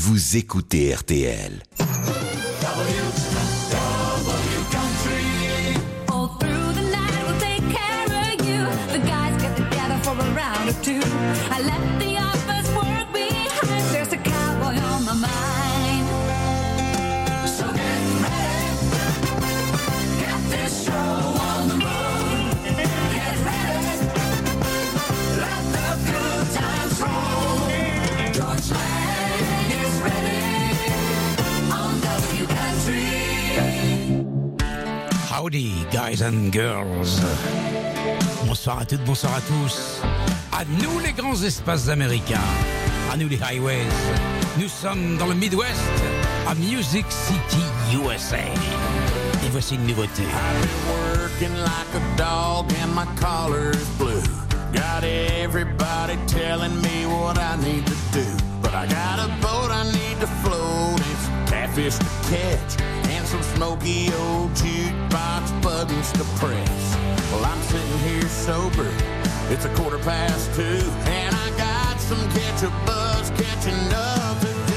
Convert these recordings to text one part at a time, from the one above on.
vous écoutez RTL. Through the Howdy, guys and girls. Bonsoir à toutes, bonsoir à tous. À nous les grands espaces américains. À nous les highways. Nous sommes dans le Midwest, à Music City, USA. Et voici une nouveauté. I've been working like a dog and my collar's blue. Got everybody telling me what I need to do. But I got a boat I need to float some catfish to catch. Smoky old jukebox buttons to press. Well, I'm sitting here sober. It's a quarter past two. And I got some ketchup buzz catching up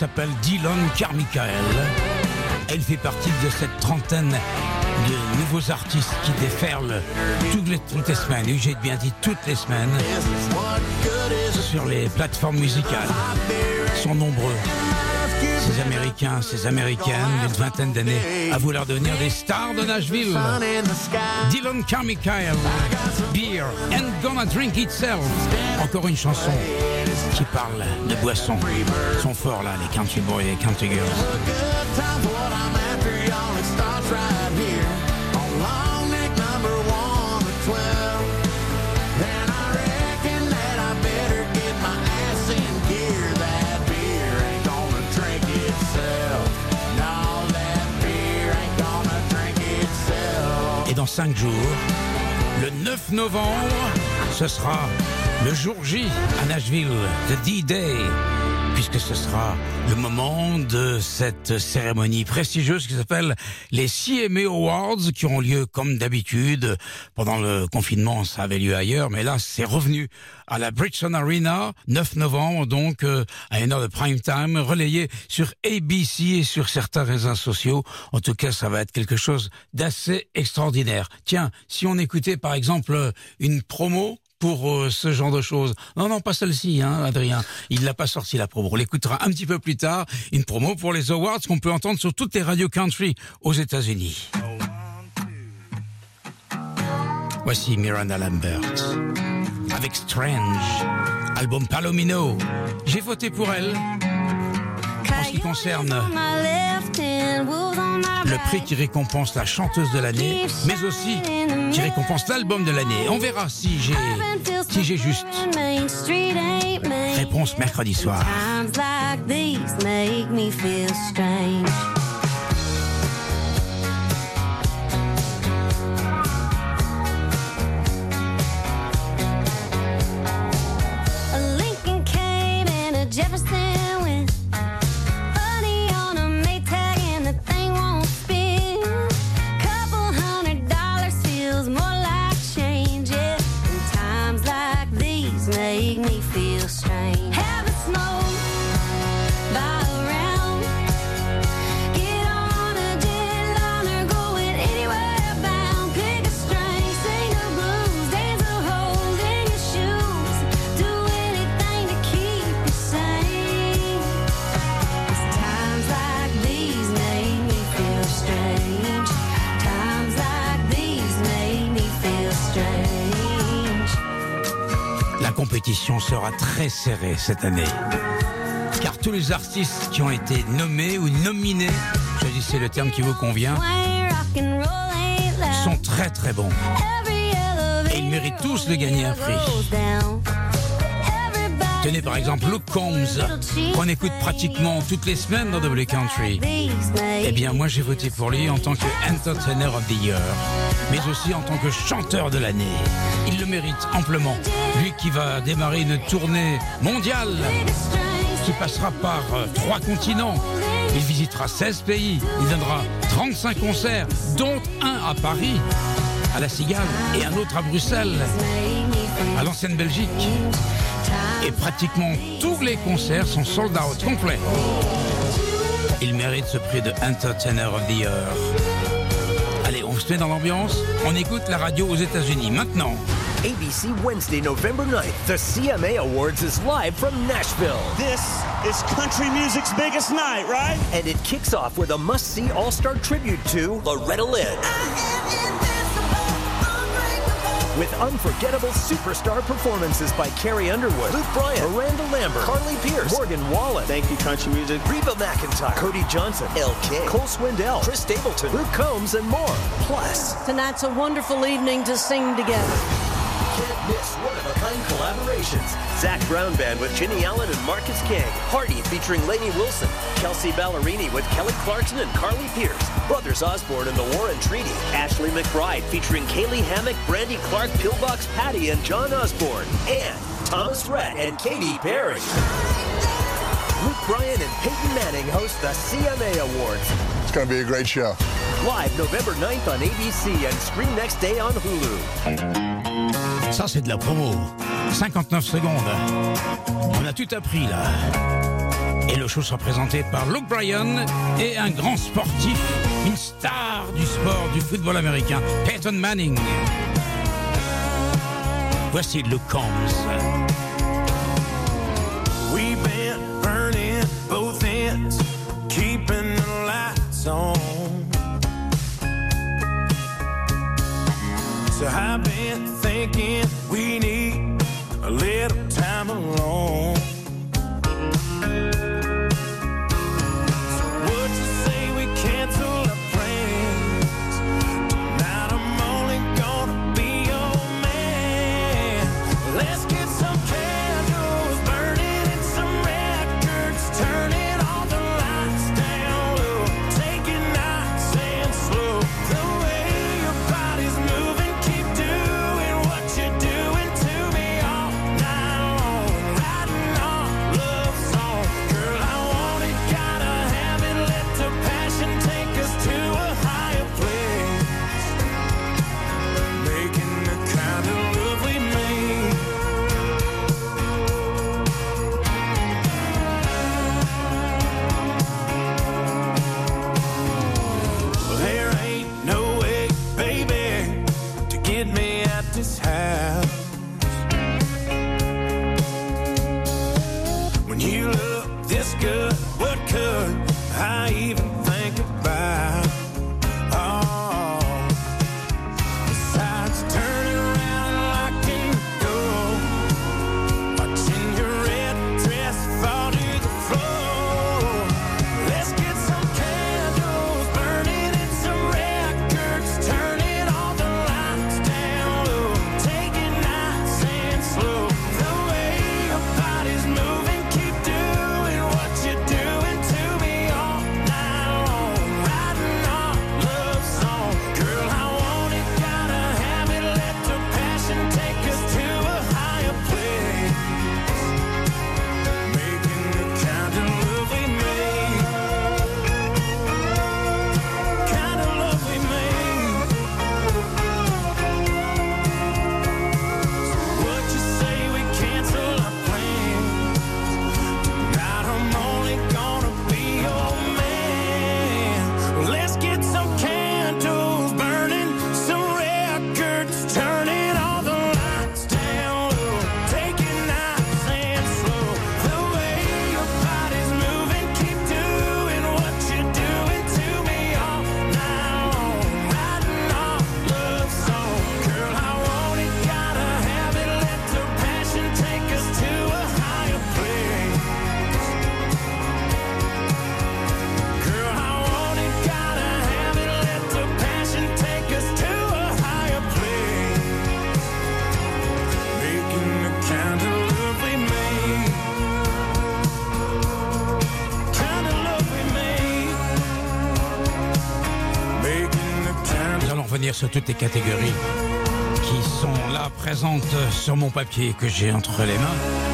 s'appelle Dylan Carmichael. Elle fait partie de cette trentaine de nouveaux artistes qui déferlent toutes les, toutes les semaines. Et j'ai bien dit toutes les semaines sur les plateformes musicales. Sont nombreux. Ces Américains, ces Américaines, d'une vingtaine d'années, à vouloir devenir des stars de Nashville. Dylan Carmichael, Beer and Gonna Drink Itself. Encore une chanson qui parle de boissons. Sont forts là, les country boys et country girls. Et dans cinq jours, le 9 novembre, ce sera le jour J à Nashville, the D-Day, puisque ce sera le moment de cette cérémonie prestigieuse qui s'appelle les CMA Awards, qui auront lieu comme d'habitude. Pendant le confinement, ça avait lieu ailleurs, mais là, c'est revenu à la Bridgestone Arena, 9 novembre, donc euh, à une heure de prime time, relayé sur ABC et sur certains réseaux sociaux. En tout cas, ça va être quelque chose d'assez extraordinaire. Tiens, si on écoutait par exemple une promo pour euh, ce genre de choses. Non, non, pas celle-ci, hein, Adrien. Il l'a pas sorti la promo. On l'écoutera un petit peu plus tard. Une promo pour les awards qu'on peut entendre sur toutes les radios country aux États-Unis. Voici Miranda Lambert avec Strange, album Palomino. J'ai voté pour elle en ce qui concerne le prix qui récompense la chanteuse de l'année, mais aussi qui récompense l'album de l'année. On verra si j'ai si j'ai juste. Réponse mercredi soir. Jefferson compétition sera très serrée cette année. Car tous les artistes qui ont été nommés ou nominés, choisissez le terme qui vous convient, sont très très bons. Et ils méritent tous de gagner un prix. Tenez par exemple Luke Combs, qu'on écoute pratiquement toutes les semaines dans Double Country. Eh bien, moi j'ai voté pour lui en tant que Entertainer of the Year, mais aussi en tant que chanteur de l'année. Il le mérite amplement. Lui qui va démarrer une tournée mondiale qui passera par euh, trois continents. Il visitera 16 pays. Il donnera 35 concerts, dont un à Paris, à la Cigale, et un autre à Bruxelles, à l'ancienne Belgique. Et pratiquement tous les concerts sont sold out complets. Il mérite ce prix de Entertainer of the Year. Allez, on se met dans l'ambiance. On écoute la radio aux États-Unis maintenant. ABC Wednesday, November 9th, the CMA Awards is live from Nashville. This is country music's biggest night, right? And it kicks off with a must see all star tribute to Loretta Lynn. With unforgettable superstar performances by Carrie Underwood, Luke Bryan, Miranda Lambert, Carly Pierce, Morgan Wallen, Thank you, country music. Reba McIntyre, Cody Johnson, LK, Cole Swindell, Chris Stapleton, Luke Combs, and more. Plus, Tonight's a wonderful evening to sing together. can't miss one-of-a-kind collaborations. Zach Brown Band with Ginny Allen and Marcus King. Hardy featuring Lainey Wilson. Kelsey Ballerini with Kelly Clarkson and Carly Pierce. Brothers Osborne and the Warren Treaty. Ashley McBride featuring Kaylee Hammock, Brandy Clark, Pillbox Patty, and John Osborne. And Thomas Rhett and Katy Perry. Luke Bryan and Peyton Manning host the CMA Awards. It's going to be a great show. Live November 9th on ABC and stream next day on Hulu. Ça, c'est de la promo. 59 secondes. On a tout appris là. Et le show sera présenté par Luke Bryan et un grand sportif, une star du sport, du football américain, Peyton Manning. Voici Luke Combs. Been burning both keeping lights on. Thinking we need a little time alone. Toutes les catégories qui sont là présentes sur mon papier que j'ai entre les mains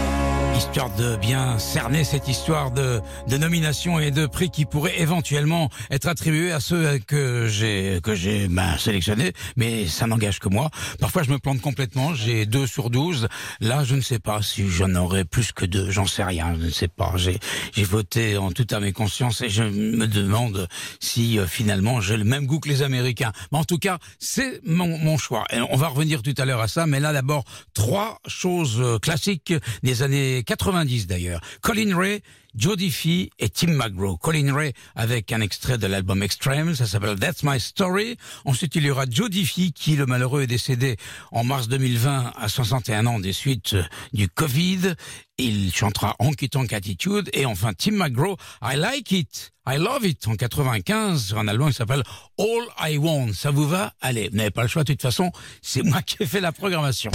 de bien cerner cette histoire de, de nomination et de prix qui pourraient éventuellement être attribués à ceux que j'ai que j'ai ben, sélectionnés, mais ça n'engage que moi. Parfois je me plante complètement, j'ai 2 sur 12. Là je ne sais pas si j'en aurais plus que deux, j'en sais rien, je ne sais pas. J'ai j'ai voté en toute à mes consciences et je me demande si euh, finalement j'ai le même goût que les Américains. Mais en tout cas, c'est mon, mon choix. Et on va revenir tout à l'heure à ça, mais là d'abord trois choses euh, classiques des années 90 d'ailleurs. Colin Ray, Jodie Fee et Tim McGraw. Colin Ray avec un extrait de l'album Extreme, ça s'appelle That's My Story. Ensuite, il y aura Jodie Fee qui, le malheureux, est décédé en mars 2020 à 61 ans des suites euh, du Covid. Il chantera Honky Tonk Attitude. Et enfin, Tim McGraw, I Like It, I Love It en 95 sur un album qui s'appelle All I Want. Ça vous va? Allez, vous n'avez pas le choix de toute façon. C'est moi qui ai fait la programmation.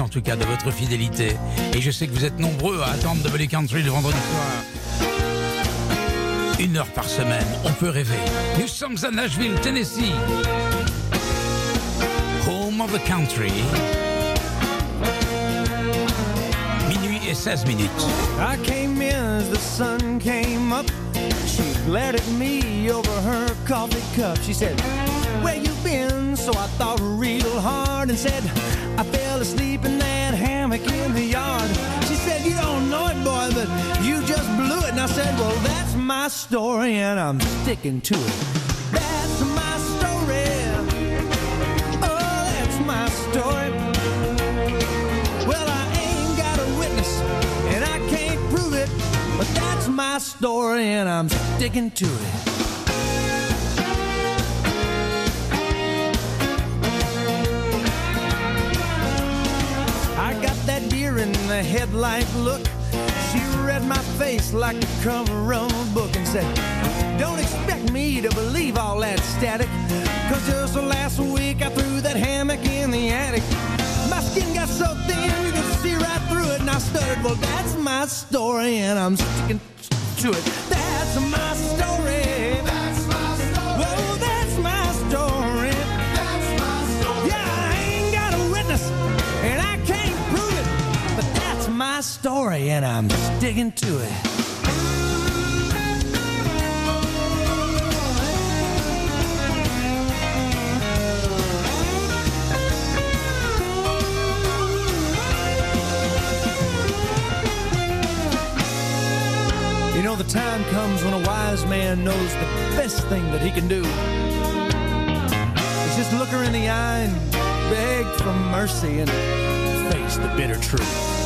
En tout cas de votre fidélité. Et je sais que vous êtes nombreux à attendre Double Country le vendredi soir. Une heure par semaine, on peut rêver. Nous sommes à Nashville, Tennessee. Home of the country. Minuit et 16 minutes. I came in the sun came up. She glared at me over her coffee cup. She said, Where you been? So I thought real hard and said, I fell asleep in that hammock in the yard. She said, You don't know it, boy, but you just blew it. And I said, Well, that's my story, and I'm sticking to it. That's my story. Oh, that's my story. Well, I ain't got a witness, and I can't prove it, but that's my story, and I'm sticking to it. In headlight look. She read my face like the cover of a book and said, Don't expect me to believe all that static. Cause just last week I threw that hammock in the attic. My skin got so thin you could see right through it, and I stuttered, Well, that's my story, and I'm sticking to it. That's my story. Story, and I'm sticking to it. You know, the time comes when a wise man knows the best thing that he can do is just look her in the eye and beg for mercy and face the bitter truth.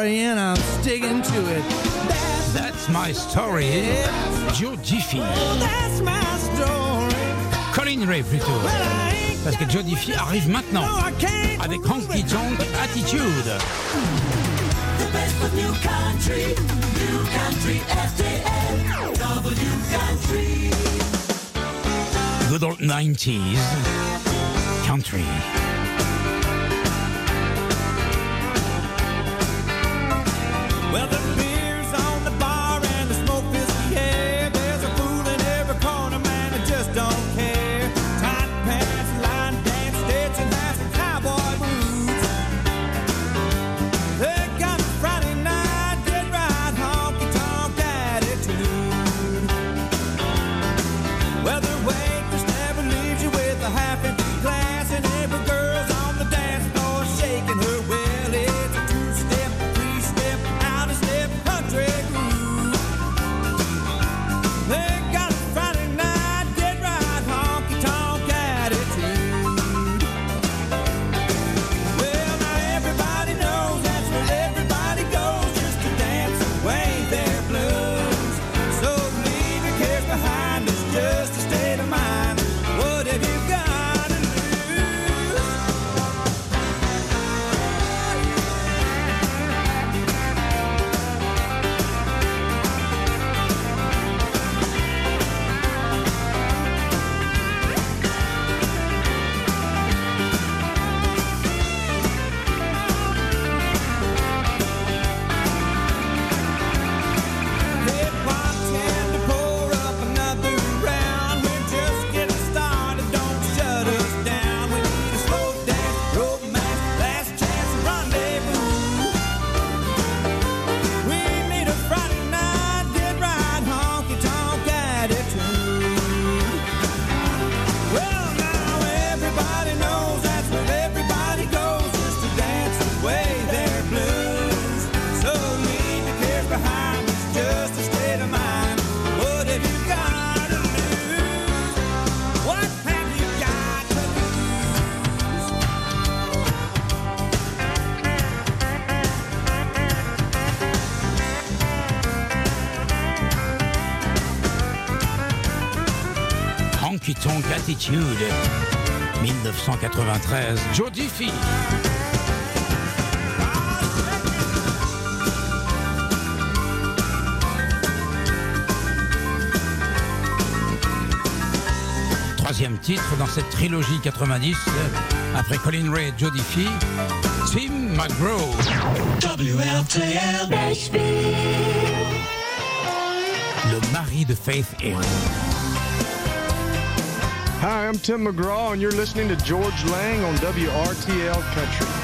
Story, and I'm sticking to it. That's, That's my story. Joe Diffie. that's my story. Colin Ray plutôt. Parce que Joe Diffie arrive maintenant avec Honky. Tonk Attitude. The best of new country, new country FDL, W country. Good old 90s country. Well, the Attitude. 1993. Joe Diffie. Troisième titre dans cette trilogie 90, après Colin Ray et Joe Diffie, Tim McGraw. Le mari de Faith Hill. Hi, I'm Tim McGraw, and you're listening to George Lang on WRTL Country.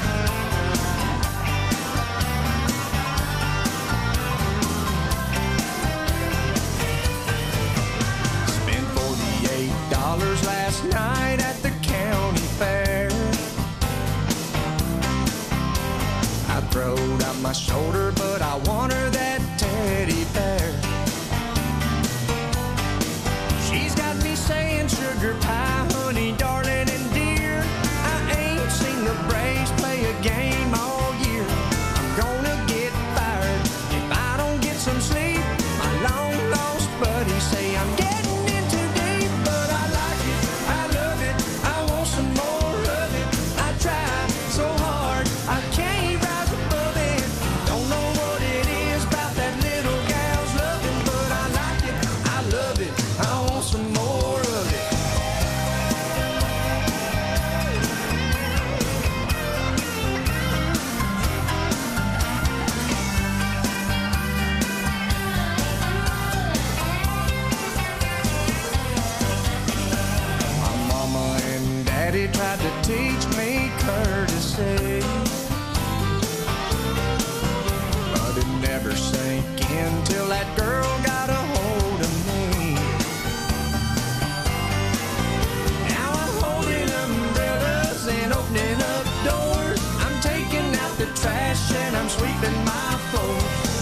And I'm sweeping my floor.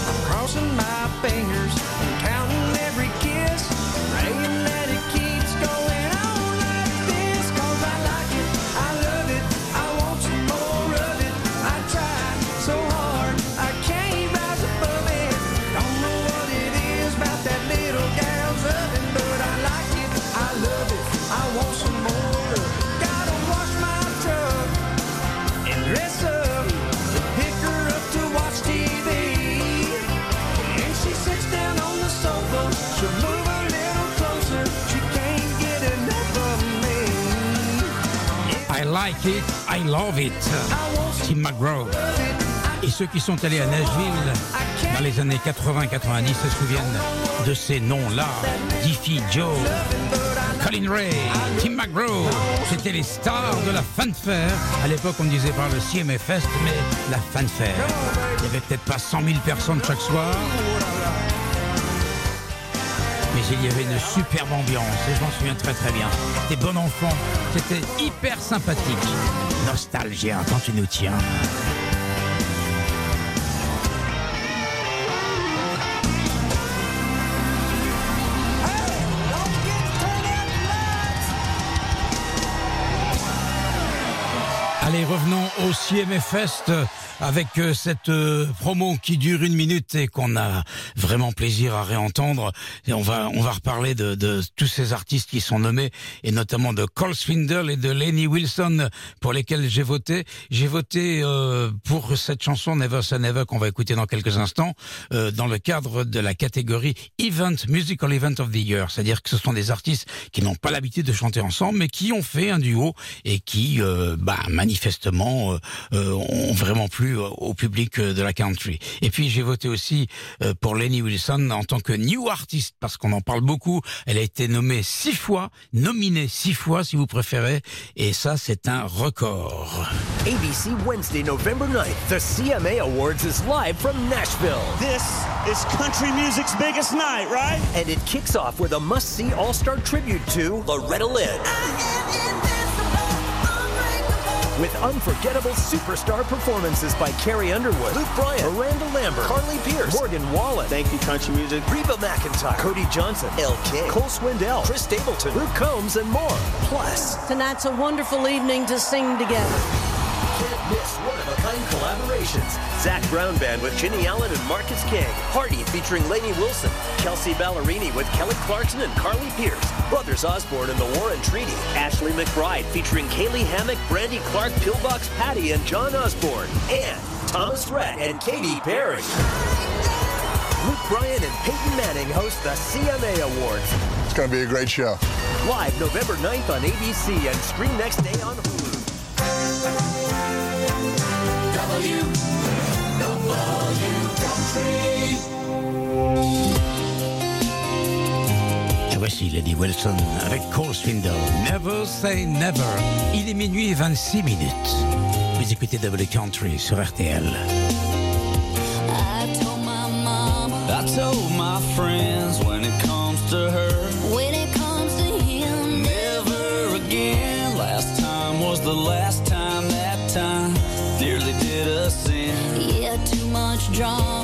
I'm crossing my like it, I love it. Tim McGraw. Et ceux qui sont allés à Nashville dans les années 80-90 se souviennent de ces noms-là. Diffie Joe, Colin Ray, Tim McGraw. C'était les stars de la fanfare. À l'époque, on disait par le CMA Fest, mais la fanfare. Il y avait peut-être pas 100 000 personnes chaque soir. Il y avait une superbe ambiance et je m'en souviens très très bien. Des bons enfants, c'était hyper sympathique. Nostalgia quand tu nous tiens. Allez, revenons au CMF Fest avec euh, cette euh, promo qui dure une minute et qu'on a vraiment plaisir à réentendre. Et on va on va reparler de, de tous ces artistes qui sont nommés et notamment de Cole Swindle et de Lenny Wilson pour lesquels j'ai voté. J'ai voté euh, pour cette chanson Never Say Never qu'on va écouter dans quelques instants euh, dans le cadre de la catégorie Event Musical Event of the Year, c'est-à-dire que ce sont des artistes qui n'ont pas l'habitude de chanter ensemble mais qui ont fait un duo et qui euh, bah, manifestement euh, euh, ont vraiment plu euh, au public euh, de la country. Et puis j'ai voté aussi pour Lenny Wilson en tant que new artist parce qu'on en parle beaucoup. Elle a été nommée six fois, nominée six fois si vous préférez, et ça c'est un record. ABC Wednesday, November 9th, the CMA Awards is live from Nashville. This is country music's biggest night, right? And it kicks off with a must see all star tribute to Loretta Lynn. With unforgettable superstar performances by Carrie Underwood, Luke Bryan, Miranda Lambert, Carly Pierce, Morgan Wallen, Thank you, country music. Reba McIntyre, Cody Johnson, L. King, Cole Swindell, Chris Stapleton, Luke Combs, and more. Plus, Tonight's a wonderful evening to sing together. Can't miss one of a kind collaborations. Zach Brown Band with Ginny Allen and Marcus King. Party featuring Lainey Wilson. Kelsey Ballerini with Kelly Clarkson and Carly Pierce. Brothers Osborne and the Warren Treaty. Ashley McBride featuring Kaylee Hammock, Brandy Clark, Pillbox Patty, and John Osborne. And Thomas Rhett and Katy Perry. Luke Bryan and Peyton Manning host the CMA Awards. It's going to be a great show. Live November 9th on ABC and stream next day on Hulu. Et voici Lady Wilson avec Cole Swindle. Never say never. Il est minuit et 26 minutes. Vous écoutez Double Country sur RTL. I told my mama I told my friends when it comes to her, when it comes to him, never again. Last time was the last drawn.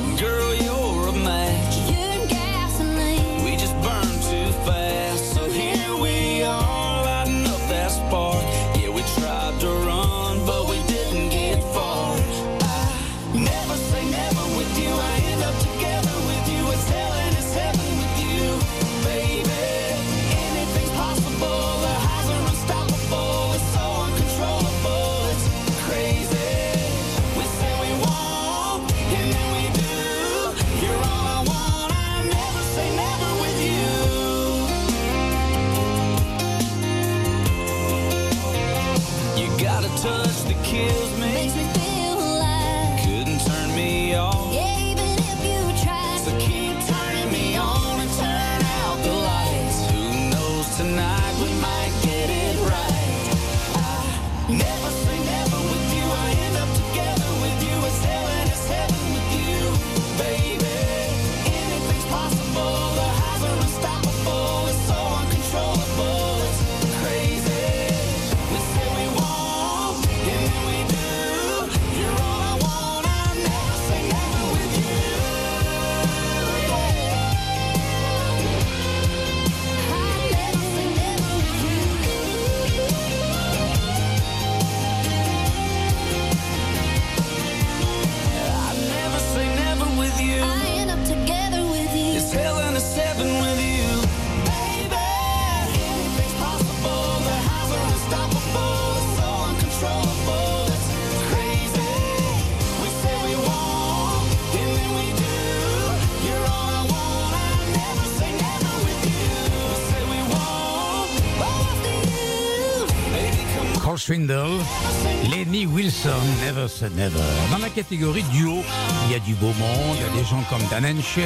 Lenny Wilson, Never Say Never. Dans la catégorie duo, il y a du beau monde, il y a des gens comme Dan Shay.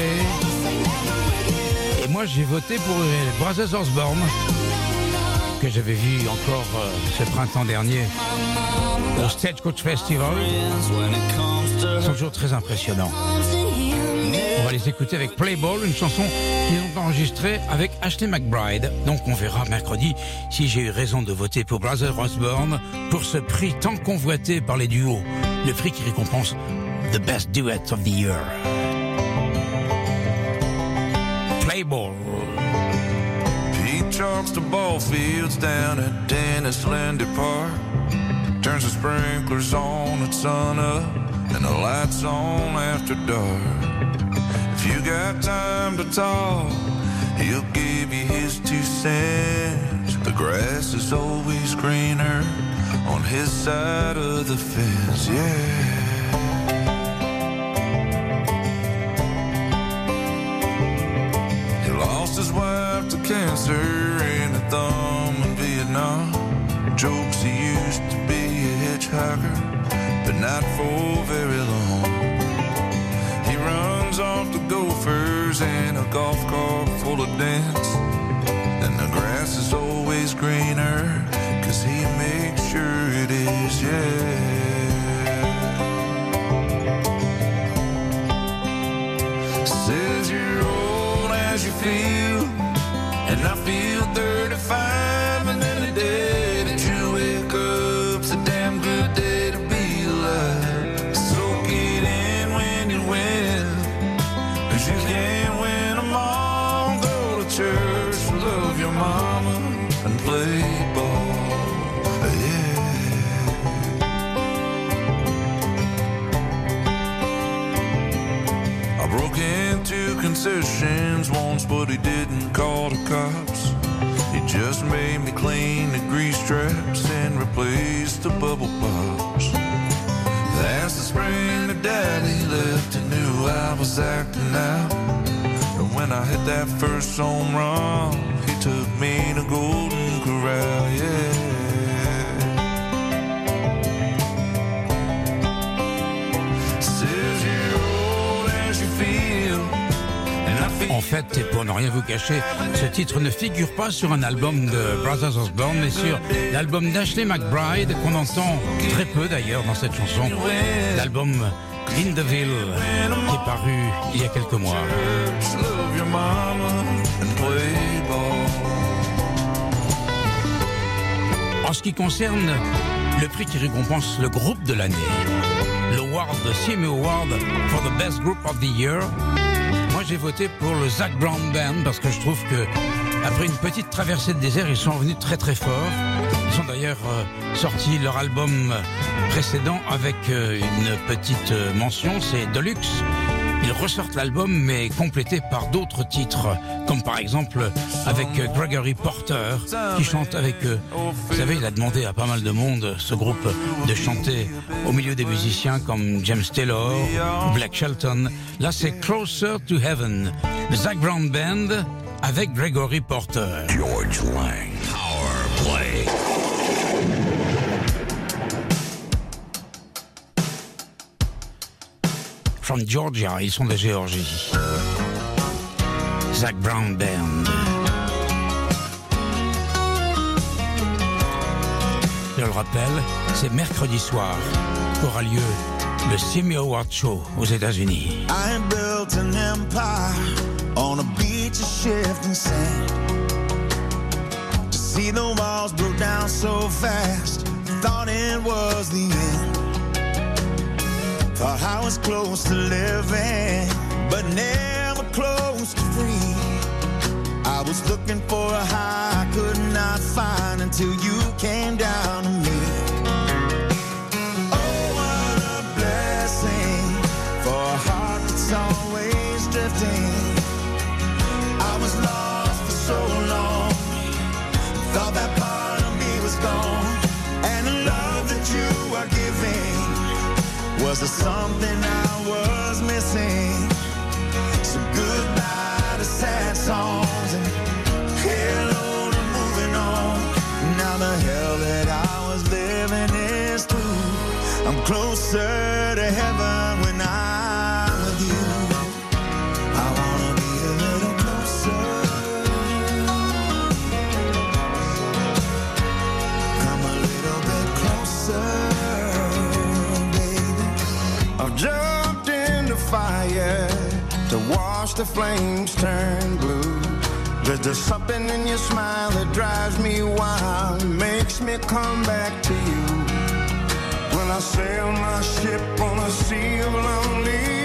Et moi, j'ai voté pour les Osborne, que j'avais vu encore euh, ce printemps dernier au Stagecoach Festival. Ils sont toujours très impressionnants. Écouter avec Playball, une chanson qu'ils ont enregistrée avec Ashley McBride. Donc on verra mercredi si j'ai eu raison de voter pour Brother Osborne pour ce prix tant convoité par les duos. Le prix qui récompense The Best Duet of the Year. Playball. Chalks the ball down at Dennis Park. Turns the sprinklers on at sun up and the lights on after dark. You got time to talk, he'll give you his two cents. The grass is always greener on his side of the fence, yeah. He lost his wife to cancer and a thumb in Vietnam. Jokes he used to be a hitchhiker, but not for very shoulder down. Replace the bubble pops. That's the spring that daddy left, he knew I was acting out. And when I hit that first home run, he took me to Golden Corral, fait, et pour ne rien vous cacher, ce titre ne figure pas sur un album de Brothers Osborne, mais sur l'album d'Ashley McBride, qu'on entend très peu d'ailleurs dans cette chanson, l'album In the Ville, qui est paru il y a quelques mois. En ce qui concerne le prix qui récompense le groupe de l'année, l'award, le CMA Award for the Best Group of the Year, j'ai voté pour le Zach Brown Band parce que je trouve que après une petite traversée de désert, ils sont revenus très très fort. Ils ont d'ailleurs euh, sorti leur album précédent avec euh, une petite euh, mention, c'est Deluxe. Ils ressortent l'album mais complété par d'autres titres, comme par exemple avec Gregory Porter qui chante avec eux. Vous savez, il a demandé à pas mal de monde, ce groupe, de chanter au milieu des musiciens comme James Taylor Black Shelton. Là, c'est Closer to Heaven, le Zach Brown Band avec Gregory Porter. George Lang. Power play. From Georgia, ils sont de Géorgie. Zach Brown Band. Je le rappelle, c'est mercredi soir qu'aura lieu le Semi Award Show aux États-Unis. I built an empire on a beach of shifting sand. To see the walls broke down so fast, thought it was the end. Thought I was close to living, but never close to free. I was looking for a high I could not find until you came down to me. Oh, what a blessing for a heart that's always drifting. I was lost for so long, was the something I was missing. So goodbye to sad songs and hello to moving on. Now the hell that I was living is through. I'm closer watch the flames turn blue. There's just something in your smile that drives me wild, makes me come back to you. When I sail my ship on a sea of loneliness,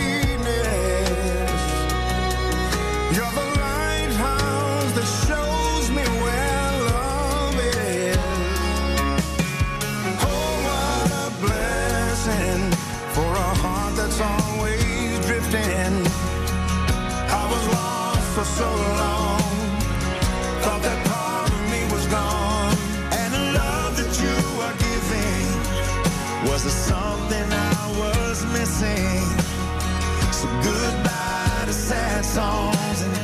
for so long, thought that part of me was gone, And the love that you are giving was the something I was missing. So goodbye to sad songs and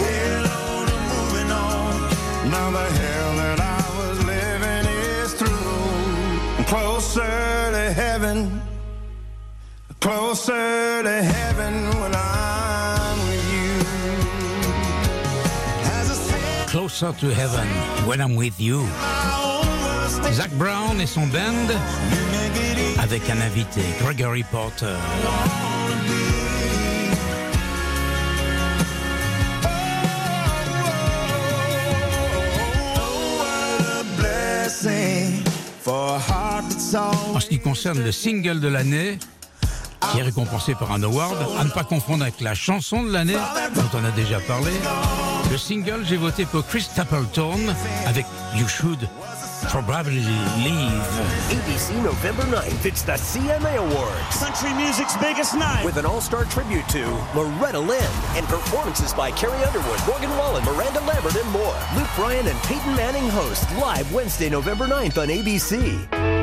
hello to moving on. Now the hell that I was living is through. Closer to heaven, closer to heaven when I'm Closer to Heaven, When I'm With You. Zach Brown et son band avec un invité, Gregory Porter. En ce qui concerne le single de l'année, qui est récompensé par un award, à ne pas confondre avec la chanson de l'année, dont on a déjà parlé. Le single, j'ai voté pour Chris Stapleton avec You Should. Probably Leave. ABC November 9th, it's the CMA Awards. Country music's biggest night. With an all-star tribute to Loretta Lynn and performances by Carrie Underwood, Morgan Wallen, Miranda Lambert, and more. Luke Bryan and Peyton Manning host live Wednesday, November 9th on ABC.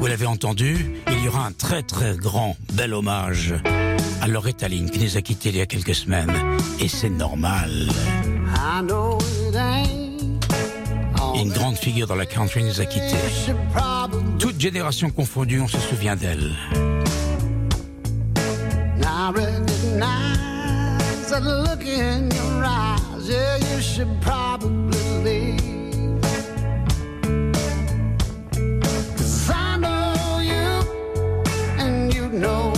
Vous l'avez entendu, il y aura un très très grand bel hommage à Loretta Lynn qui nous a quittés il y a quelques semaines. Et c'est normal. Une grande figure dans la country nous a quittés. Toute génération confondue, on se souvient d'elle. I recognize that look in your eyes. Yeah, you should probably know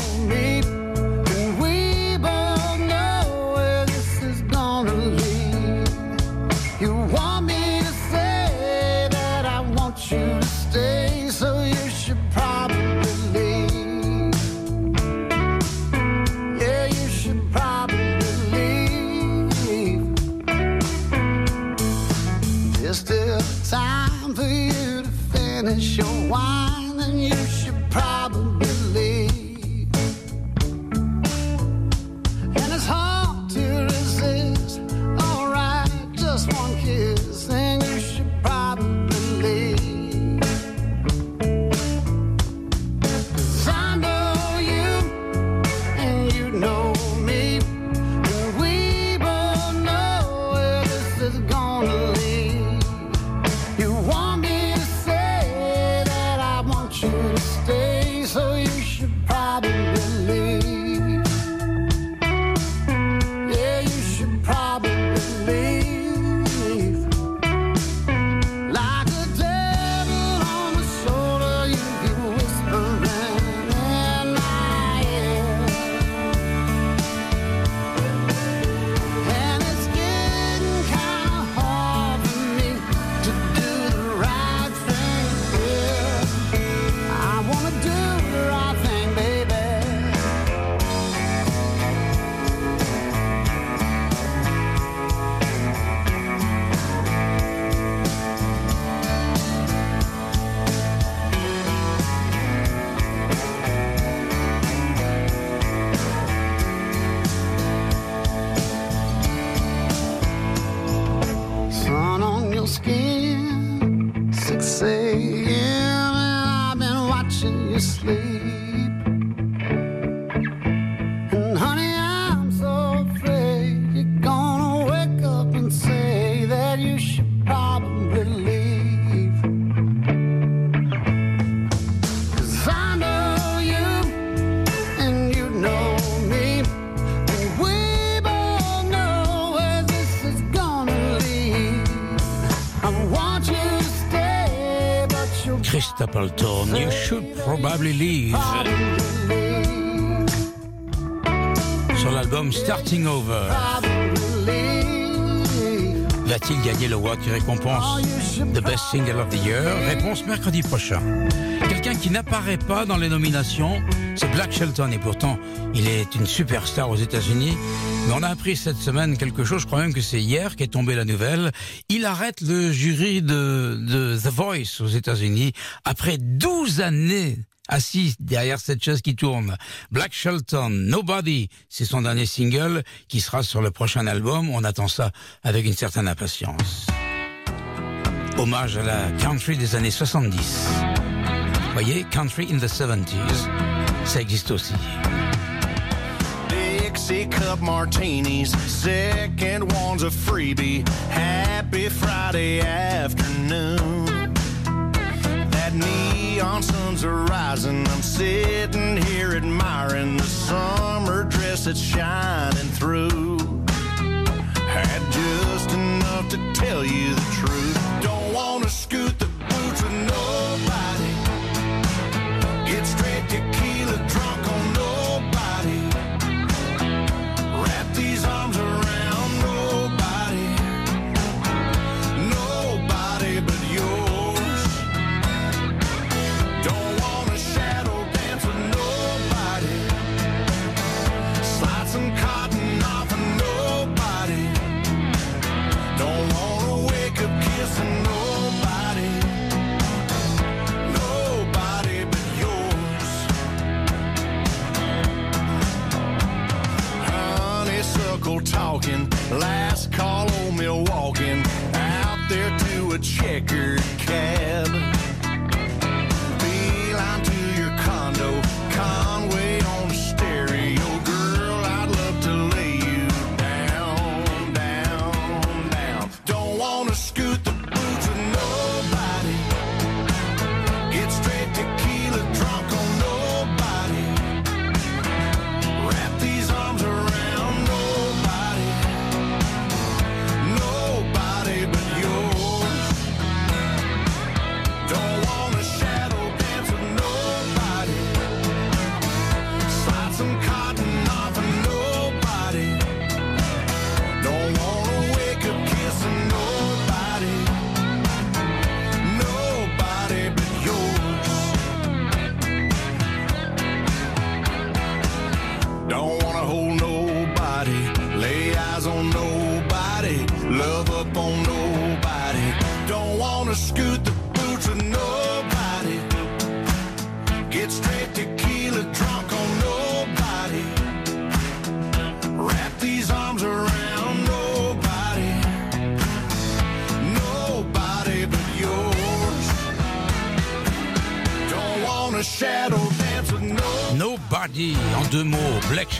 Stapleton, You Should Probably Leave. Sur l'album Starting Over. Va-t-il gagner le Award qui récompense The Best Single of the Year? Réponse mercredi prochain. Quelqu'un qui n'apparaît pas dans les nominations, c'est Black Shelton et pourtant il est une superstar aux États-Unis. Mais on a appris cette semaine quelque chose, je crois même que c'est hier qu'est tombée la nouvelle. Il arrête le jury de, de The Voice aux États-Unis après 12 années assis derrière cette chaise qui tourne. Black Shelton, Nobody, c'est son dernier single qui sera sur le prochain album. On attend ça avec une certaine impatience. Hommage à la country des années 70. Voyez, country in the 70s, ça existe aussi. Cup martinis, second one's a freebie. Happy Friday afternoon. That neon sun's are rising. I'm sitting here admiring the summer dress that's shining through. Had just enough to tell you the truth. Don't wanna scoot the boots with nobody. Get straight tequila drunk on nobody.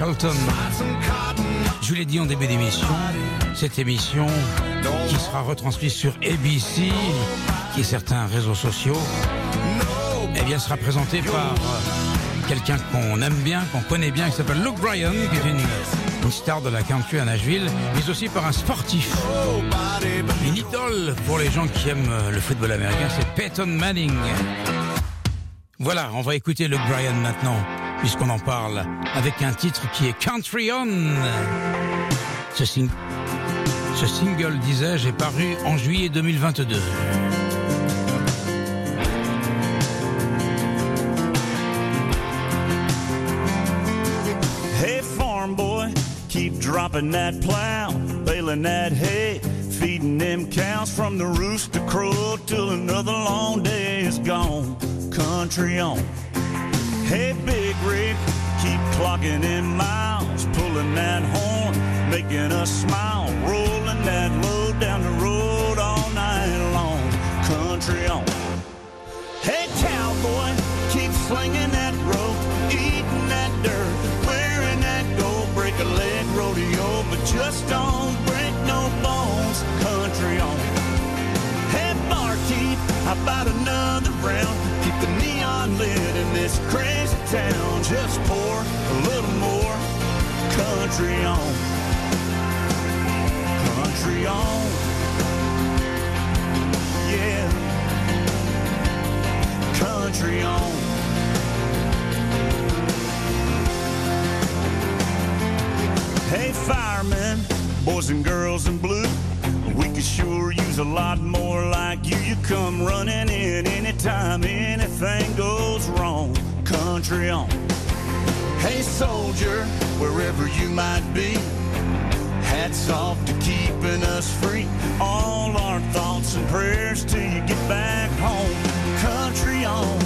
Shelton. Je vous l'ai dit en début d'émission, cette émission qui sera retransmise sur ABC, qui est certains réseaux sociaux, eh bien, sera présentée par euh, quelqu'un qu'on aime bien, qu'on connaît bien, qui s'appelle Luke Bryan, qui est une, une star de la country à Nashville, mais aussi par un sportif. Une idole pour les gens qui aiment euh, le football américain, c'est Peyton Manning. Voilà, on va écouter Luke Bryan maintenant, puisqu'on en parle, avec un titre qui est Country On. Ce, sing- ce single, disais-je, est paru en juillet 2022. Hey, farm boy, keep dropping that plow, baling that hay, feeding them cows from the rooster crow till another long day is gone. Country on. Hey, big rig, keep clocking in miles, pulling that horn, making us smile, rolling that load down the road all night long. Country on. Hey, cowboy, keep slinging that rope, eating that dirt, wearing that gold, break a leg rodeo, but just don't break no bones. Country on. Hey, barkeep, how about another round? Keep the neon lit this crazy town. Just pour a little more. Country on. Country on. Yeah country on. Hey, firemen, boys and girls in blue, we could sure use a lot more like you. You come running in anytime anything goes wrong. Country on. Hey, soldier, wherever you might be, hats off to keeping us free. All our thoughts and prayers till you get back home. Country on.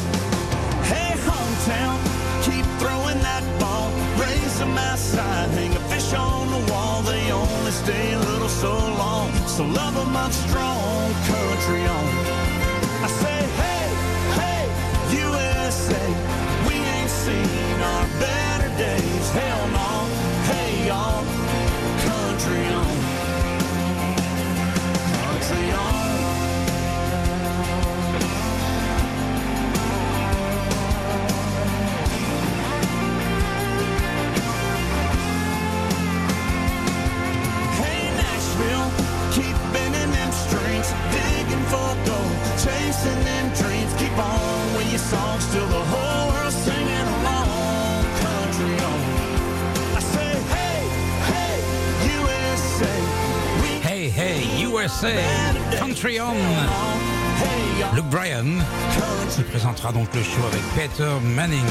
Hey, hometown, keep throwing that ball. Raise them outside, hang fish on the wall. They only stay a little so long. So love them up strong. Country on. I say, chasing them dreams. Keep on with your songs till the whole world's singing along. Country on. I say, hey, hey, USA. Hey, hey, USA, Country On. Luke Bryan qui présentera donc le show avec Peter Manning.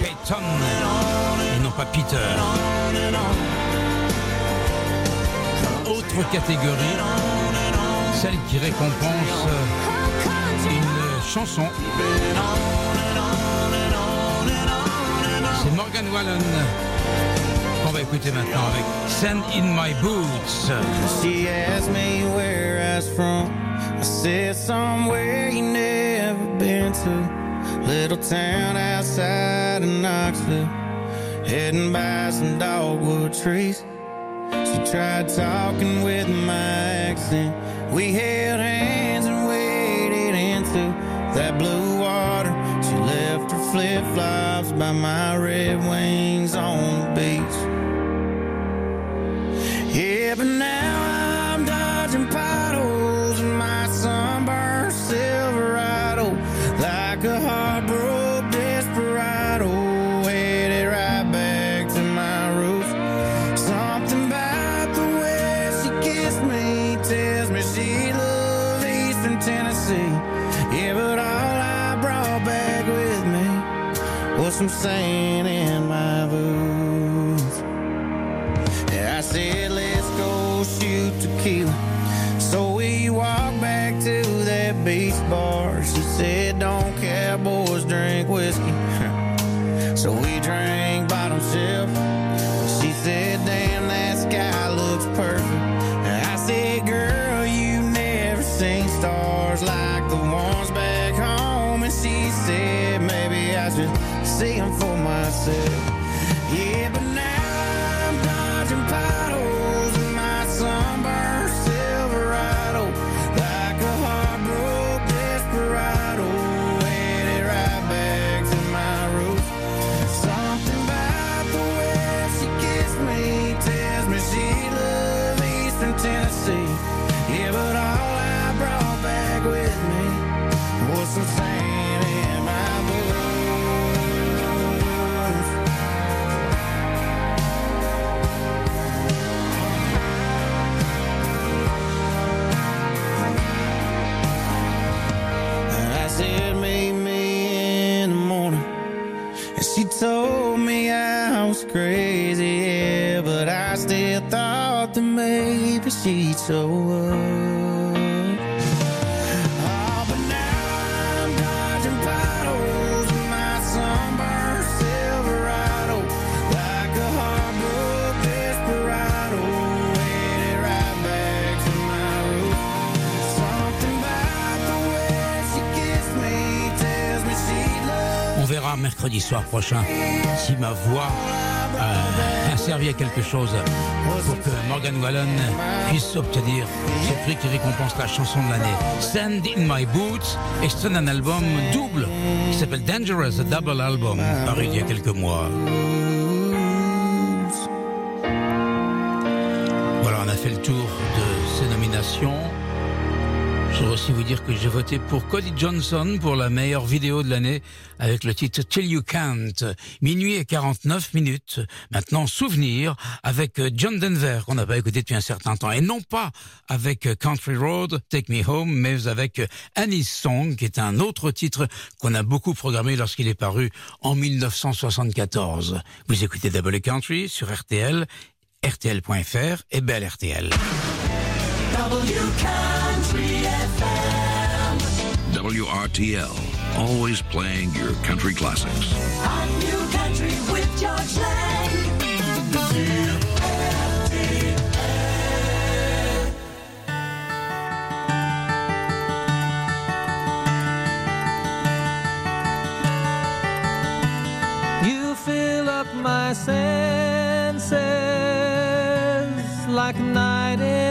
Peyton, et non pas Peter. Autre catégorie, celle qui récompense chanson. C'est Morgan Wallen qu'on va écouter maintenant avec Sand in My Boots. She asked me where I was from. I said somewhere you never been to. Little town outside of Knoxville. Heading by some dogwood trees. She tried talking with my accent. We held hands that blue water. She left her flip flops by my red wings on the beach. Yeah, but now Tennessee. Prochain si ma voix euh, a servi à quelque chose pour que Morgan Wallen puisse obtenir ce prix qui récompense la chanson de l'année. Sand in My Boots extrait d'un album double qui s'appelle Dangerous, double album, paru il y a quelques mois. Aussi vous dire que j'ai voté pour Cody Johnson pour la meilleure vidéo de l'année avec le titre Till You Can't. Minuit et 49 minutes. Maintenant, souvenir avec John Denver qu'on n'a pas écouté depuis un certain temps et non pas avec Country Road, Take Me Home, mais avec Annie's Song qui est un autre titre qu'on a beaucoup programmé lorsqu'il est paru en 1974. Vous écoutez Double Country sur RTL, RTL.fr et Belle RTL. WRTL, always playing your country classics. New country with George Lang. You fill up my senses like a night in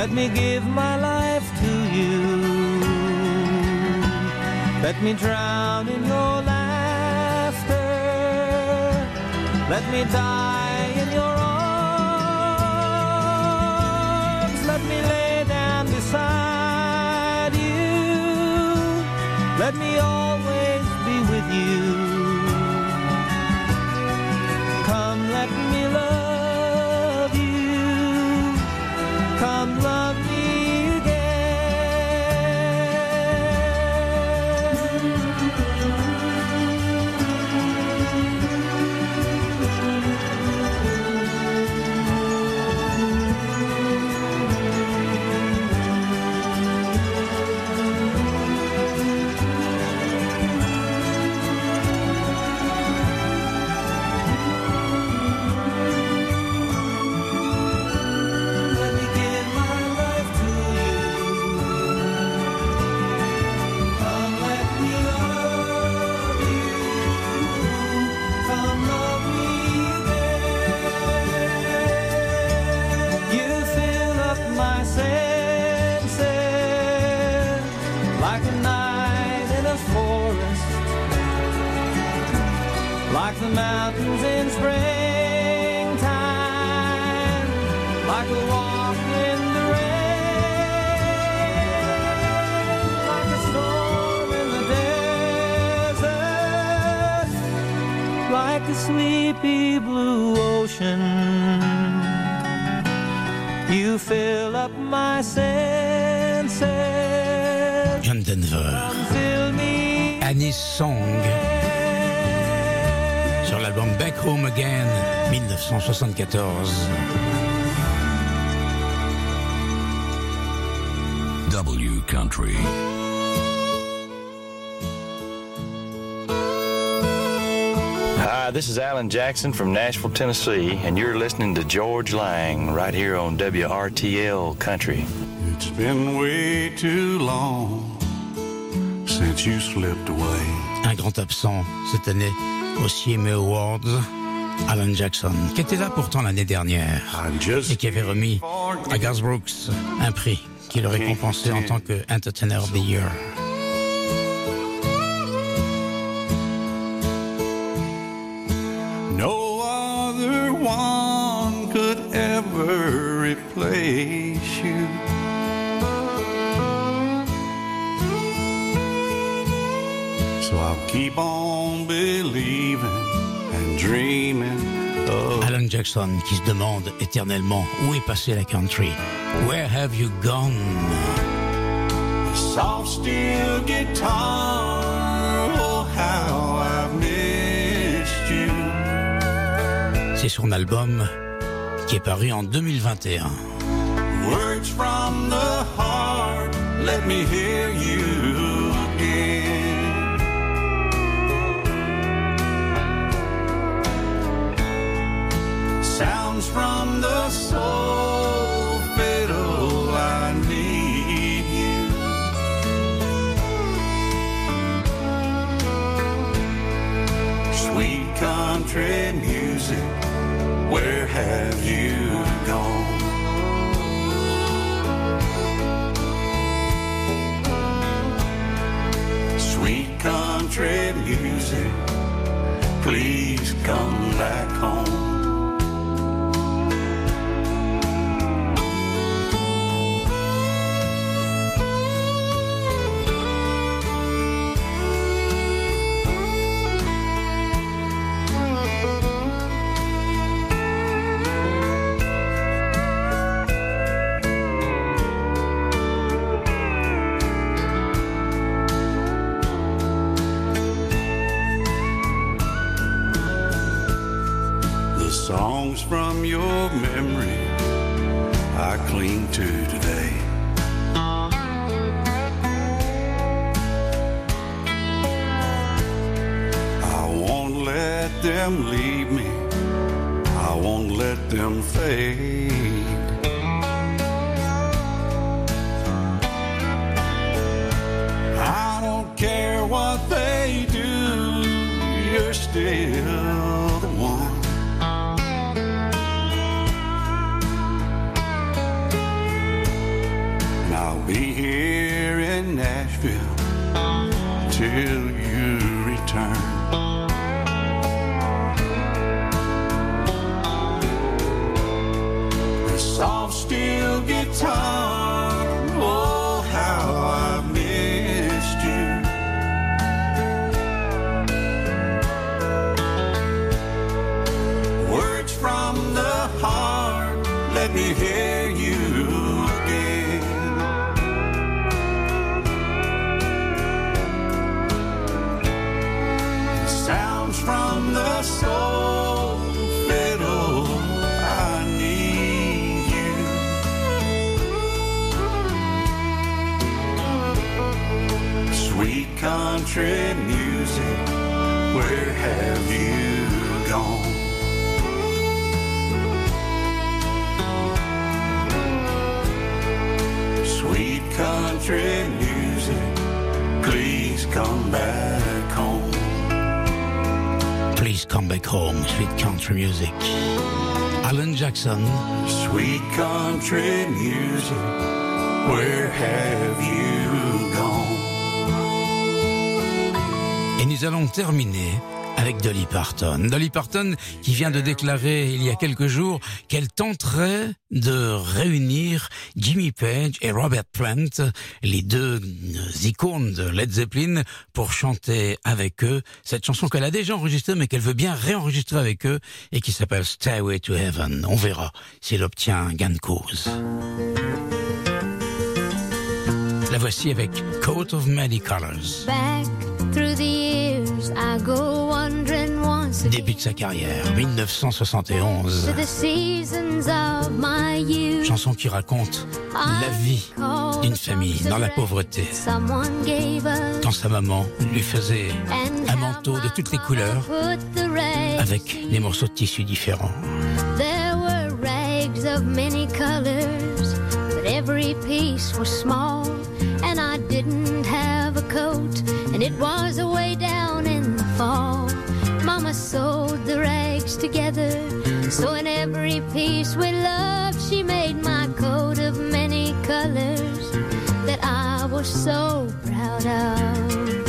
Let me give my life to you. Let me drown in your laughter. Let me die Song. Sur l'album Back Home Again, 1974. W Country. Hi, this is Alan Jackson from Nashville, Tennessee, and you're listening to George Lang right here on WRTL Country. It's been way too long since you slipped away. Un grand absent cette année au CMA Awards, Alan Jackson, qui était là pourtant l'année dernière et qui avait remis à Garth Brooks un prix qui le récompensait en tant que Entertainer of the Year. No other one could ever replace So I'll keep on believing and dreaming of Alan Jackson qui se demande éternellement où est passé la country. Where have you gone? soft steel guitar. Oh, how I've missed you. C'est son album qui est paru en 2021. Words from the heart, let me hear you from the soul, fiddle, I need you. Sweet country music, where have you gone? Sweet country music, please come back home. Cling to today. I won't let them leave me. I won't let them fade. Country music, please come back home. Please come back home, sweet country music. Alan Jackson. Sweet country music, where have you gone? Et nous allons terminer avec Dolly Parton. Dolly Parton qui vient de déclarer il y a quelques jours qu'elle tenterait de réunir Jimmy Page et Robert Plant, les deux icônes de Led Zeppelin, pour chanter avec eux cette chanson qu'elle a déjà enregistrée mais qu'elle veut bien réenregistrer avec eux et qui s'appelle Stairway to Heaven. On verra s'il obtient un gain de cause. La voici avec Coat of Many Colors. Through the years, I go wandering once again Début de sa carrière, 1971. to the seasons of my youth. Chanson qui raconte la vie d'une famille dans la pauvreté. Quand sa maman lui faisait un manteau de toutes les couleurs avec des morceaux de tissu différents. There were rags of many colors, but every piece was small. And I didn't have a coat, and it was away down in the fall. Mama sewed the rags together, so in every piece we love, she made my coat of many colors that I was so proud of.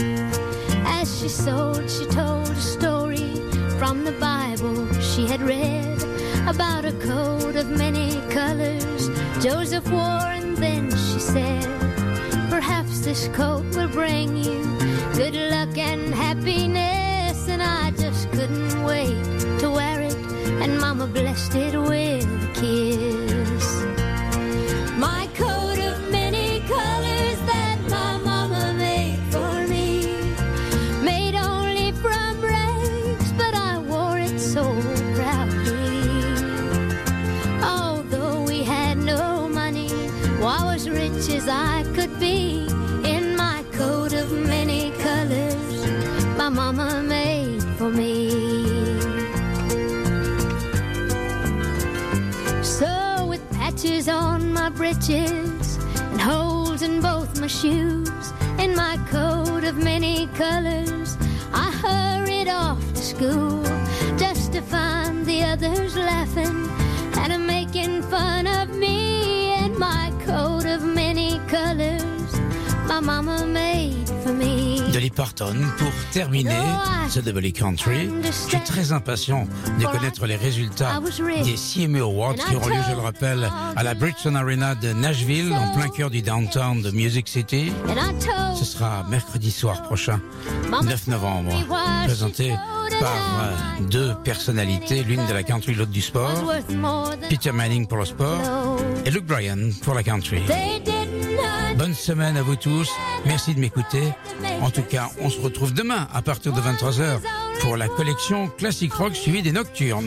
As she sewed, she told a story from the Bible she had read about a coat of many colors Joseph wore, and then she said, Perhaps this coat will bring you good luck and happiness. And I just couldn't wait to wear it, and Mama blessed it with a kiss. And holes in both my shoes, and my coat of many colors, I hurried off to school just to find the others laughing and making fun of me and my coat of many colors. My mama made for me. Dolly Parton pour terminer ce Double Country. Je suis très impatient de connaître les résultats des CMA Awards qui auront lieu, je le rappelle, à la Bridgestone Arena de Nashville, en plein cœur du downtown de Music City. Ce sera mercredi soir prochain, 9 novembre, présenté par euh, deux personnalités, l'une de la country, l'autre du sport. Peter Manning pour le sport et Luke Bryan pour la country. Bonne semaine à vous tous. Merci de m'écouter. En tout cas, on se retrouve demain à partir de 23h pour la collection Classic Rock suivie des Nocturnes.